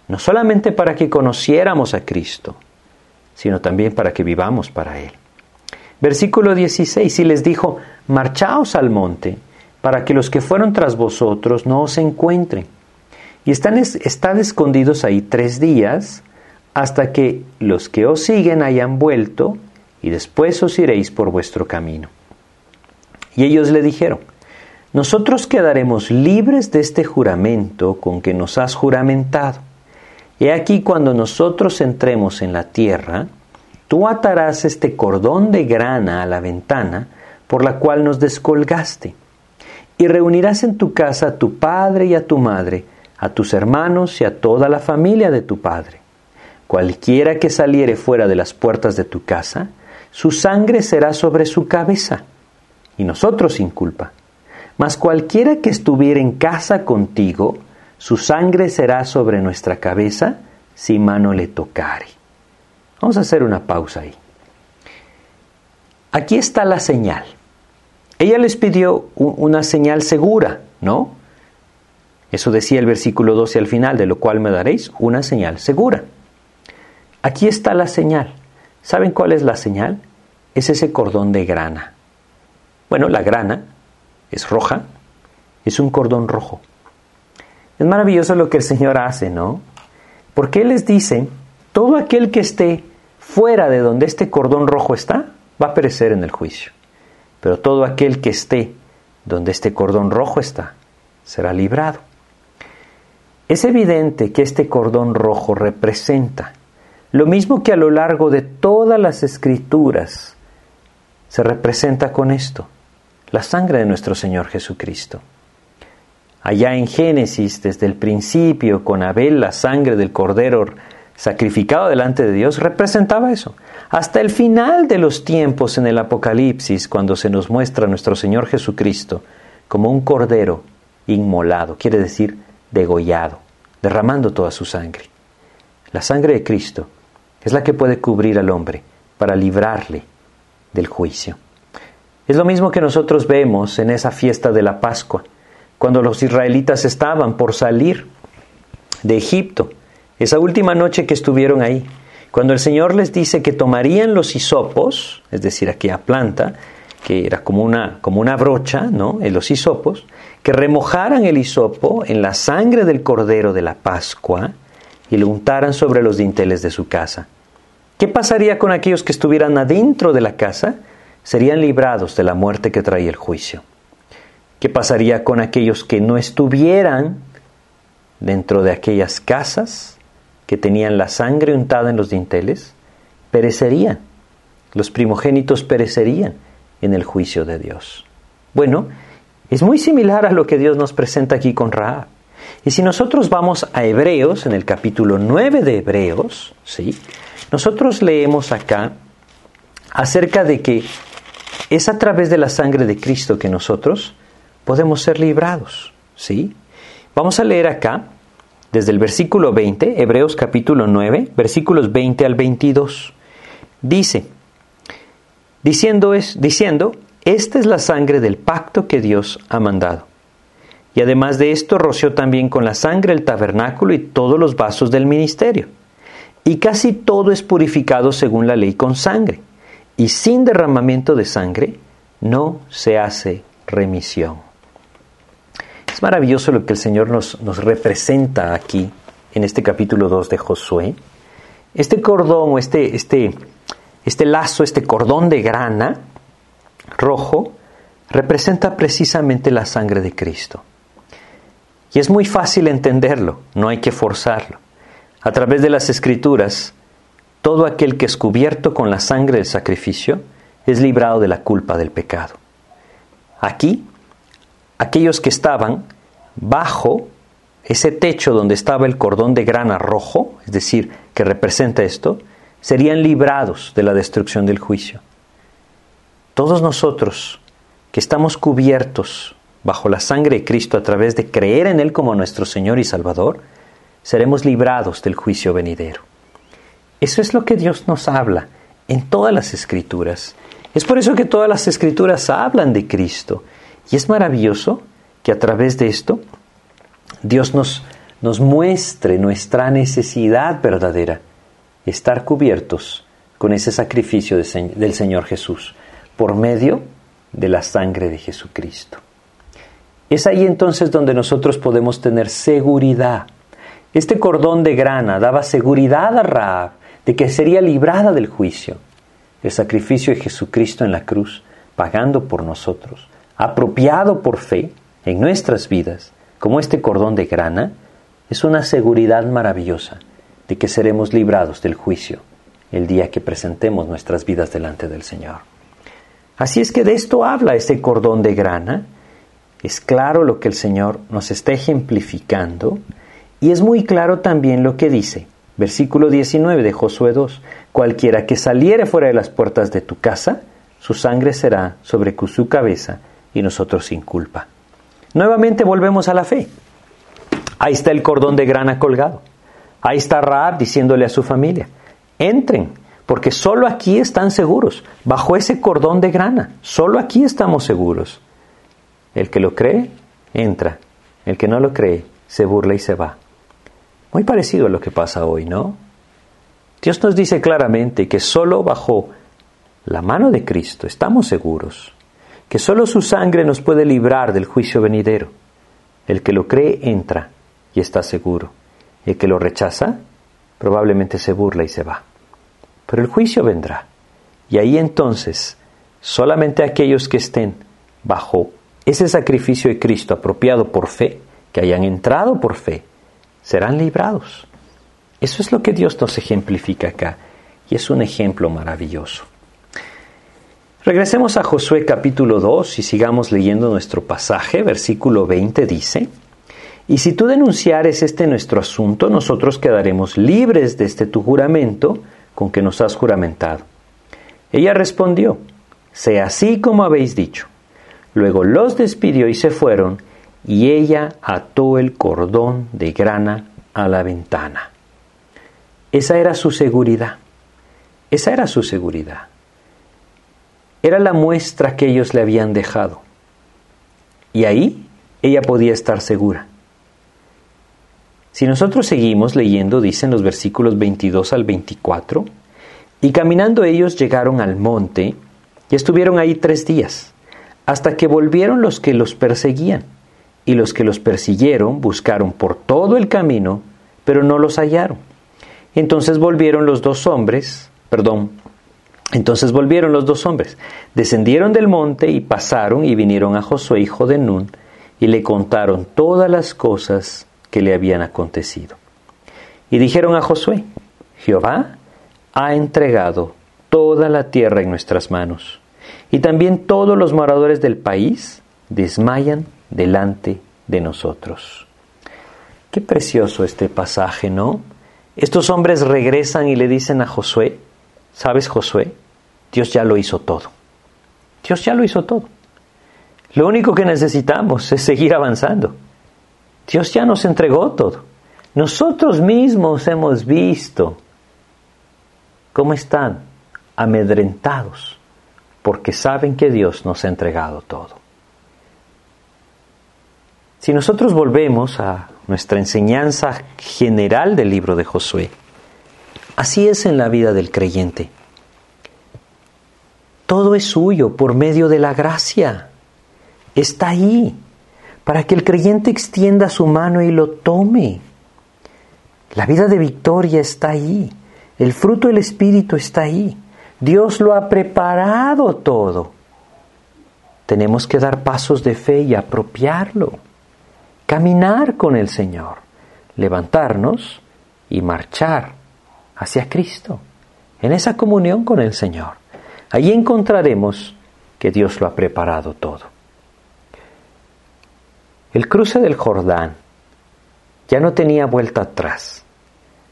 no solamente para que conociéramos a Cristo, sino también para que vivamos para Él. Versículo 16, y les dijo, marchaos al monte, para que los que fueron tras vosotros no os encuentren. Y están, están escondidos ahí tres días, hasta que los que os siguen hayan vuelto, y después os iréis por vuestro camino. Y ellos le dijeron, nosotros quedaremos libres de este juramento con que nos has juramentado. He aquí cuando nosotros entremos en la tierra, tú atarás este cordón de grana a la ventana por la cual nos descolgaste, y reunirás en tu casa a tu padre y a tu madre, a tus hermanos y a toda la familia de tu padre Cualquiera que saliere fuera de las puertas de tu casa, su sangre será sobre su cabeza, y nosotros sin culpa. Mas cualquiera que estuviera en casa contigo, su sangre será sobre nuestra cabeza si mano le tocare. Vamos a hacer una pausa ahí. Aquí está la señal. Ella les pidió una señal segura, ¿no? Eso decía el versículo 12 al final, de lo cual me daréis una señal segura. Aquí está la señal. ¿Saben cuál es la señal? Es ese cordón de grana. Bueno, la grana es roja, es un cordón rojo. Es maravilloso lo que el Señor hace, ¿no? Porque Él les dice, todo aquel que esté fuera de donde este cordón rojo está, va a perecer en el juicio. Pero todo aquel que esté donde este cordón rojo está, será librado. Es evidente que este cordón rojo representa lo mismo que a lo largo de todas las escrituras se representa con esto, la sangre de nuestro Señor Jesucristo. Allá en Génesis, desde el principio, con Abel, la sangre del cordero sacrificado delante de Dios, representaba eso. Hasta el final de los tiempos en el Apocalipsis, cuando se nos muestra nuestro Señor Jesucristo como un cordero inmolado, quiere decir degollado, derramando toda su sangre. La sangre de Cristo es la que puede cubrir al hombre para librarle del juicio. Es lo mismo que nosotros vemos en esa fiesta de la Pascua, cuando los israelitas estaban por salir de Egipto, esa última noche que estuvieron ahí, cuando el Señor les dice que tomarían los hisopos, es decir, aquella planta, que era como una, como una brocha, ¿no? En los hisopos, que remojaran el hisopo en la sangre del cordero de la Pascua y lo untaran sobre los dinteles de su casa. ¿Qué pasaría con aquellos que estuvieran adentro de la casa? Serían librados de la muerte que trae el juicio. ¿Qué pasaría con aquellos que no estuvieran dentro de aquellas casas que tenían la sangre untada en los dinteles? Perecerían. Los primogénitos perecerían en el juicio de Dios. Bueno, es muy similar a lo que Dios nos presenta aquí con Raab. Y si nosotros vamos a Hebreos, en el capítulo 9 de Hebreos, ¿sí? nosotros leemos acá acerca de que es a través de la sangre de Cristo que nosotros podemos ser librados. ¿sí? Vamos a leer acá, desde el versículo 20, Hebreos capítulo 9, versículos 20 al 22. Dice, diciendo, es, diciendo, esta es la sangre del pacto que Dios ha mandado y además de esto roció también con la sangre el tabernáculo y todos los vasos del ministerio. Y casi todo es purificado según la ley con sangre. Y sin derramamiento de sangre no se hace remisión. Es maravilloso lo que el Señor nos, nos representa aquí en este capítulo 2 de Josué. Este cordón o este, este, este lazo, este cordón de grana rojo, representa precisamente la sangre de Cristo. Y es muy fácil entenderlo, no hay que forzarlo. A través de las escrituras, todo aquel que es cubierto con la sangre del sacrificio es librado de la culpa del pecado. Aquí, aquellos que estaban bajo ese techo donde estaba el cordón de grana rojo, es decir, que representa esto, serían librados de la destrucción del juicio. Todos nosotros que estamos cubiertos bajo la sangre de Cristo a través de creer en Él como nuestro Señor y Salvador, seremos librados del juicio venidero. Eso es lo que Dios nos habla en todas las escrituras. Es por eso que todas las escrituras hablan de Cristo. Y es maravilloso que a través de esto Dios nos, nos muestre nuestra necesidad verdadera estar cubiertos con ese sacrificio del Señor Jesús por medio de la sangre de Jesucristo. Es ahí entonces donde nosotros podemos tener seguridad. Este cordón de grana daba seguridad a Raab de que sería librada del juicio. El sacrificio de Jesucristo en la cruz, pagando por nosotros, apropiado por fe en nuestras vidas, como este cordón de grana, es una seguridad maravillosa de que seremos librados del juicio el día que presentemos nuestras vidas delante del Señor. Así es que de esto habla ese cordón de grana. Es claro lo que el Señor nos está ejemplificando y es muy claro también lo que dice. Versículo 19 de Josué 2. Cualquiera que saliere fuera de las puertas de tu casa, su sangre será sobre su cabeza y nosotros sin culpa. Nuevamente volvemos a la fe. Ahí está el cordón de grana colgado. Ahí está Raab diciéndole a su familia, entren, porque solo aquí están seguros, bajo ese cordón de grana, solo aquí estamos seguros. El que lo cree, entra. El que no lo cree, se burla y se va. Muy parecido a lo que pasa hoy, ¿no? Dios nos dice claramente que solo bajo la mano de Cristo estamos seguros, que solo su sangre nos puede librar del juicio venidero. El que lo cree entra y está seguro. El que lo rechaza probablemente se burla y se va. Pero el juicio vendrá. Y ahí entonces solamente aquellos que estén bajo ese sacrificio de Cristo apropiado por fe, que hayan entrado por fe, serán librados. Eso es lo que Dios nos ejemplifica acá y es un ejemplo maravilloso. Regresemos a Josué capítulo 2 y sigamos leyendo nuestro pasaje. Versículo 20 dice, y si tú denunciares este nuestro asunto, nosotros quedaremos libres de este tu juramento con que nos has juramentado. Ella respondió, sea así como habéis dicho. Luego los despidió y se fueron, y ella ató el cordón de grana a la ventana. Esa era su seguridad. Esa era su seguridad. Era la muestra que ellos le habían dejado. Y ahí ella podía estar segura. Si nosotros seguimos leyendo, dicen los versículos 22 al 24, y caminando ellos llegaron al monte y estuvieron ahí tres días, hasta que volvieron los que los perseguían, y los que los persiguieron buscaron por todo el camino, pero no los hallaron. Entonces volvieron los dos hombres, perdón, entonces volvieron los dos hombres, descendieron del monte y pasaron y vinieron a Josué, hijo de Nun, y le contaron todas las cosas que le habían acontecido. Y dijeron a Josué, Jehová ha entregado toda la tierra en nuestras manos, y también todos los moradores del país desmayan delante de nosotros. Qué precioso este pasaje, ¿no? Estos hombres regresan y le dicen a Josué, ¿sabes Josué? Dios ya lo hizo todo. Dios ya lo hizo todo. Lo único que necesitamos es seguir avanzando. Dios ya nos entregó todo. Nosotros mismos hemos visto cómo están amedrentados porque saben que Dios nos ha entregado todo. Si nosotros volvemos a nuestra enseñanza general del libro de Josué, así es en la vida del creyente. Todo es suyo por medio de la gracia. Está ahí para que el creyente extienda su mano y lo tome. La vida de victoria está ahí, el fruto del Espíritu está ahí, Dios lo ha preparado todo. Tenemos que dar pasos de fe y apropiarlo. caminar con el Señor, levantarnos y marchar hacia Cristo, en esa comunión con el Señor. Allí encontraremos que Dios lo ha preparado todo. El cruce del Jordán ya no tenía vuelta atrás.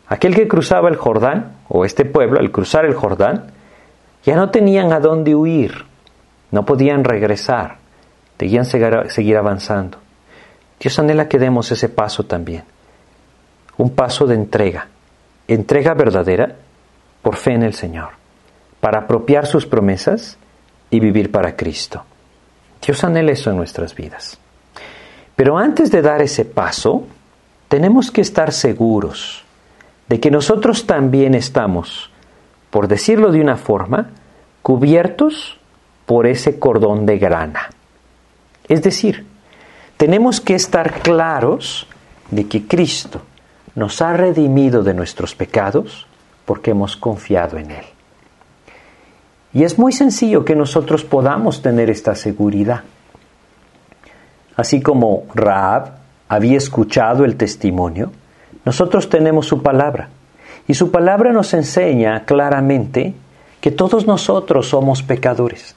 Aquel que cruzaba el Jordán, o este pueblo, al cruzar el Jordán, ya no tenían a dónde huir, no podían regresar, debían seguir avanzando. Dios anhela que demos ese paso también, un paso de entrega, entrega verdadera por fe en el Señor, para apropiar sus promesas y vivir para Cristo. Dios anhela eso en nuestras vidas. Pero antes de dar ese paso, tenemos que estar seguros de que nosotros también estamos, por decirlo de una forma, cubiertos por ese cordón de grana. Es decir, tenemos que estar claros de que Cristo nos ha redimido de nuestros pecados porque hemos confiado en Él. Y es muy sencillo que nosotros podamos tener esta seguridad. Así como Raab había escuchado el testimonio, nosotros tenemos su palabra. Y su palabra nos enseña claramente que todos nosotros somos pecadores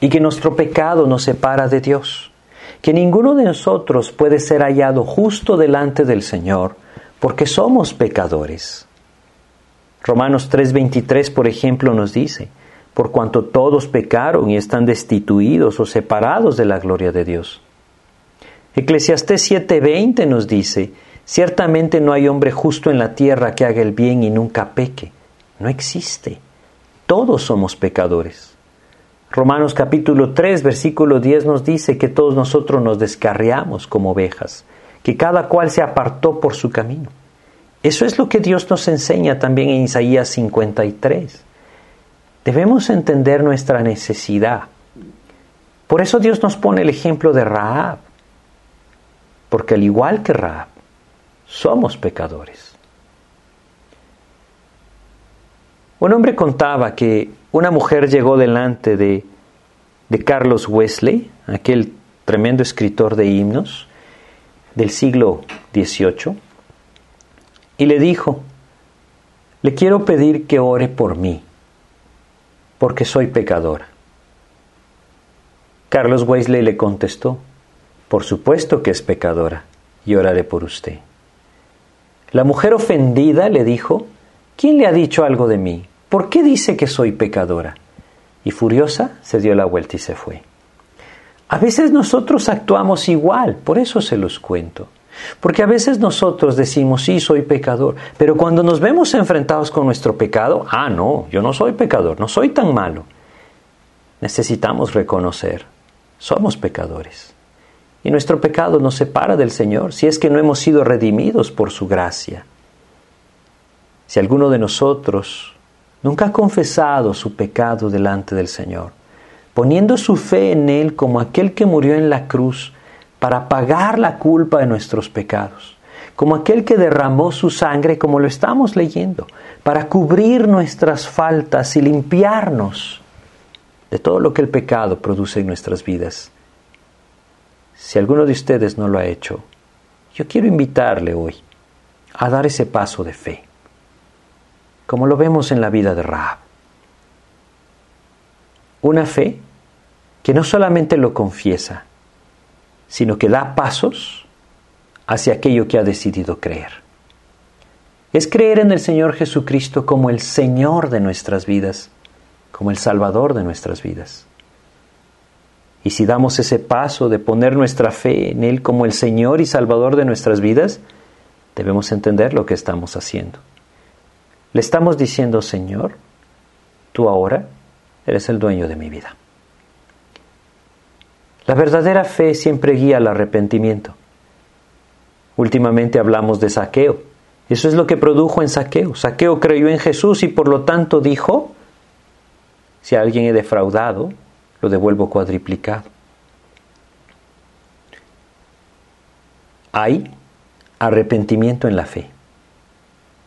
y que nuestro pecado nos separa de Dios, que ninguno de nosotros puede ser hallado justo delante del Señor porque somos pecadores. Romanos 3:23, por ejemplo, nos dice, por cuanto todos pecaron y están destituidos o separados de la gloria de Dios. Eclesiastés 7:20 nos dice, ciertamente no hay hombre justo en la tierra que haga el bien y nunca peque. No existe. Todos somos pecadores. Romanos capítulo 3, versículo 10 nos dice que todos nosotros nos descarriamos como ovejas, que cada cual se apartó por su camino. Eso es lo que Dios nos enseña también en Isaías 53. Debemos entender nuestra necesidad. Por eso Dios nos pone el ejemplo de Raab porque al igual que Raab, somos pecadores. Un hombre contaba que una mujer llegó delante de, de Carlos Wesley, aquel tremendo escritor de himnos del siglo XVIII, y le dijo, le quiero pedir que ore por mí, porque soy pecadora. Carlos Wesley le contestó, por supuesto que es pecadora, y oraré por usted. La mujer ofendida le dijo, ¿quién le ha dicho algo de mí? ¿Por qué dice que soy pecadora? Y furiosa se dio la vuelta y se fue. A veces nosotros actuamos igual, por eso se los cuento. Porque a veces nosotros decimos, sí, soy pecador, pero cuando nos vemos enfrentados con nuestro pecado, ah, no, yo no soy pecador, no soy tan malo. Necesitamos reconocer, somos pecadores. Y nuestro pecado nos separa del Señor si es que no hemos sido redimidos por su gracia. Si alguno de nosotros nunca ha confesado su pecado delante del Señor, poniendo su fe en Él como aquel que murió en la cruz para pagar la culpa de nuestros pecados, como aquel que derramó su sangre, como lo estamos leyendo, para cubrir nuestras faltas y limpiarnos de todo lo que el pecado produce en nuestras vidas. Si alguno de ustedes no lo ha hecho, yo quiero invitarle hoy a dar ese paso de fe, como lo vemos en la vida de Rahab. Una fe que no solamente lo confiesa, sino que da pasos hacia aquello que ha decidido creer. Es creer en el Señor Jesucristo como el Señor de nuestras vidas, como el Salvador de nuestras vidas. Y si damos ese paso de poner nuestra fe en Él como el Señor y Salvador de nuestras vidas, debemos entender lo que estamos haciendo. Le estamos diciendo, Señor, tú ahora eres el dueño de mi vida. La verdadera fe siempre guía al arrepentimiento. Últimamente hablamos de saqueo. Eso es lo que produjo en saqueo. Saqueo creyó en Jesús y por lo tanto dijo, si alguien he defraudado, lo devuelvo cuadriplicado. Hay arrepentimiento en la fe.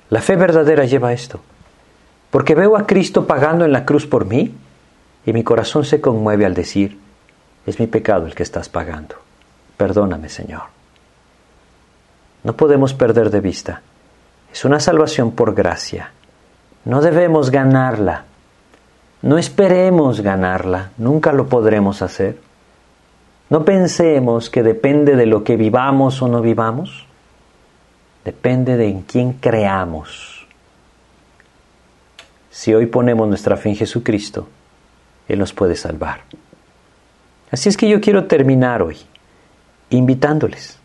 La fe verdadera lleva esto, porque veo a Cristo pagando en la cruz por mí y mi corazón se conmueve al decir, es mi pecado el que estás pagando. Perdóname, Señor. no podemos perder de vista. Es una salvación por gracia. No debemos ganarla. No esperemos ganarla. Nunca lo podremos hacer. No pensemos que depende de lo que vivamos o no vivamos. Depende de en quién creamos. Si hoy ponemos nuestra fe en Jesucristo, Él nos puede salvar. Así es que yo quiero terminar hoy invitándoles.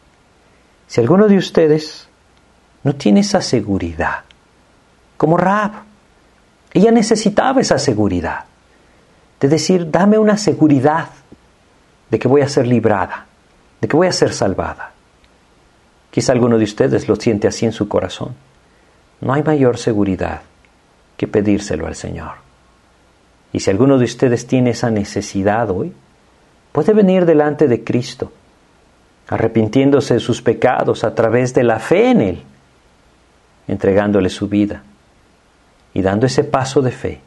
Si alguno de ustedes no tiene esa seguridad, como Raab, ella necesitaba esa seguridad, de decir, dame una seguridad de que voy a ser librada, de que voy a ser salvada. Quizá alguno de ustedes lo siente así en su corazón. No hay mayor seguridad que pedírselo al Señor. Y si alguno de ustedes tiene esa necesidad hoy, puede venir delante de Cristo arrepintiéndose de sus pecados a través de la fe en Él, entregándole su vida y dando ese paso de fe,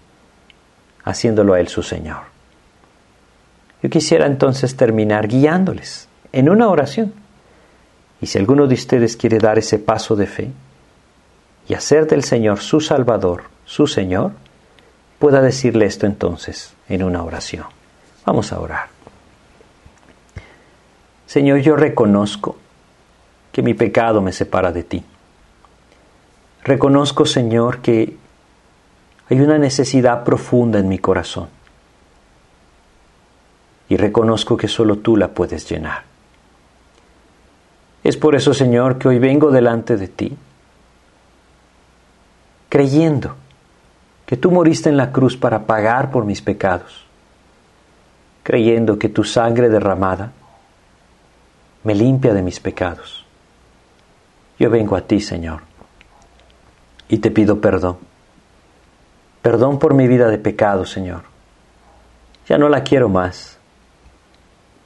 haciéndolo a Él su Señor. Yo quisiera entonces terminar guiándoles en una oración. Y si alguno de ustedes quiere dar ese paso de fe y hacer del Señor su Salvador, su Señor, pueda decirle esto entonces en una oración. Vamos a orar. Señor, yo reconozco que mi pecado me separa de ti. Reconozco, Señor, que hay una necesidad profunda en mi corazón. Y reconozco que solo tú la puedes llenar. Es por eso, Señor, que hoy vengo delante de ti, creyendo que tú moriste en la cruz para pagar por mis pecados, creyendo que tu sangre derramada me limpia de mis pecados. Yo vengo a ti, Señor, y te pido perdón. Perdón por mi vida de pecado, Señor. Ya no la quiero más.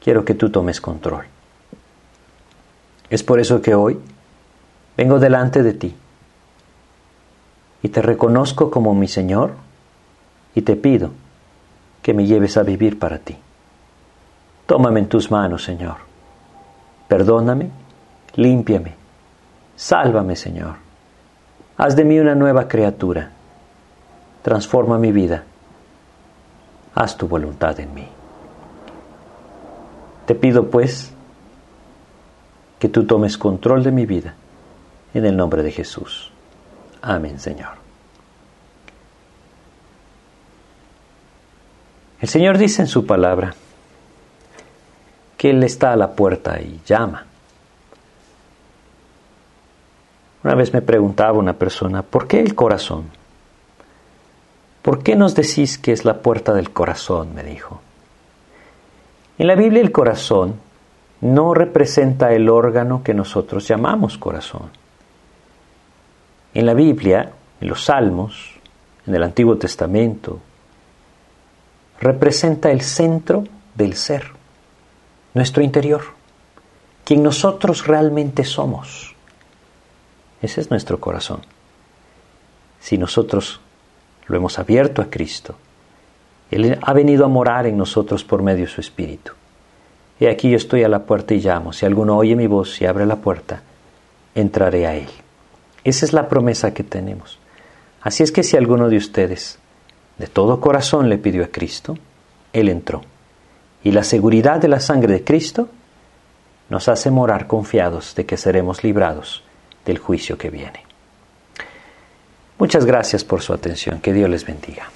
Quiero que tú tomes control. Es por eso que hoy vengo delante de ti y te reconozco como mi Señor y te pido que me lleves a vivir para ti. Tómame en tus manos, Señor Perdóname, límpiame, sálvame, Señor. Haz de mí una nueva criatura. Transforma mi vida. Haz tu voluntad en mí. Te pido, pues, que tú tomes control de mi vida en el nombre de Jesús. Amén, Señor. El Señor dice en su palabra, que Él está a la puerta y llama. Una vez me preguntaba una persona, ¿por qué el corazón? ¿Por qué nos decís que es la puerta del corazón? me dijo. En la Biblia el corazón no representa el órgano que nosotros llamamos corazón. En la Biblia, en los Salmos, en el Antiguo Testamento, representa el centro del ser nuestro interior, quien nosotros realmente somos. Ese es nuestro corazón. Si nosotros lo hemos abierto a Cristo, Él ha venido a morar en nosotros por medio de su Espíritu. Y aquí yo estoy a la puerta y llamo. Si alguno oye mi voz y abre la puerta, entraré a Él. Esa es la promesa que tenemos. Así es que si alguno de ustedes de todo corazón le pidió a Cristo, Él entró y la seguridad de la sangre de Cristo nos hace morar confiados de que seremos librados del juicio que viene. Muchas gracias por su atención. Que Dios les bendiga.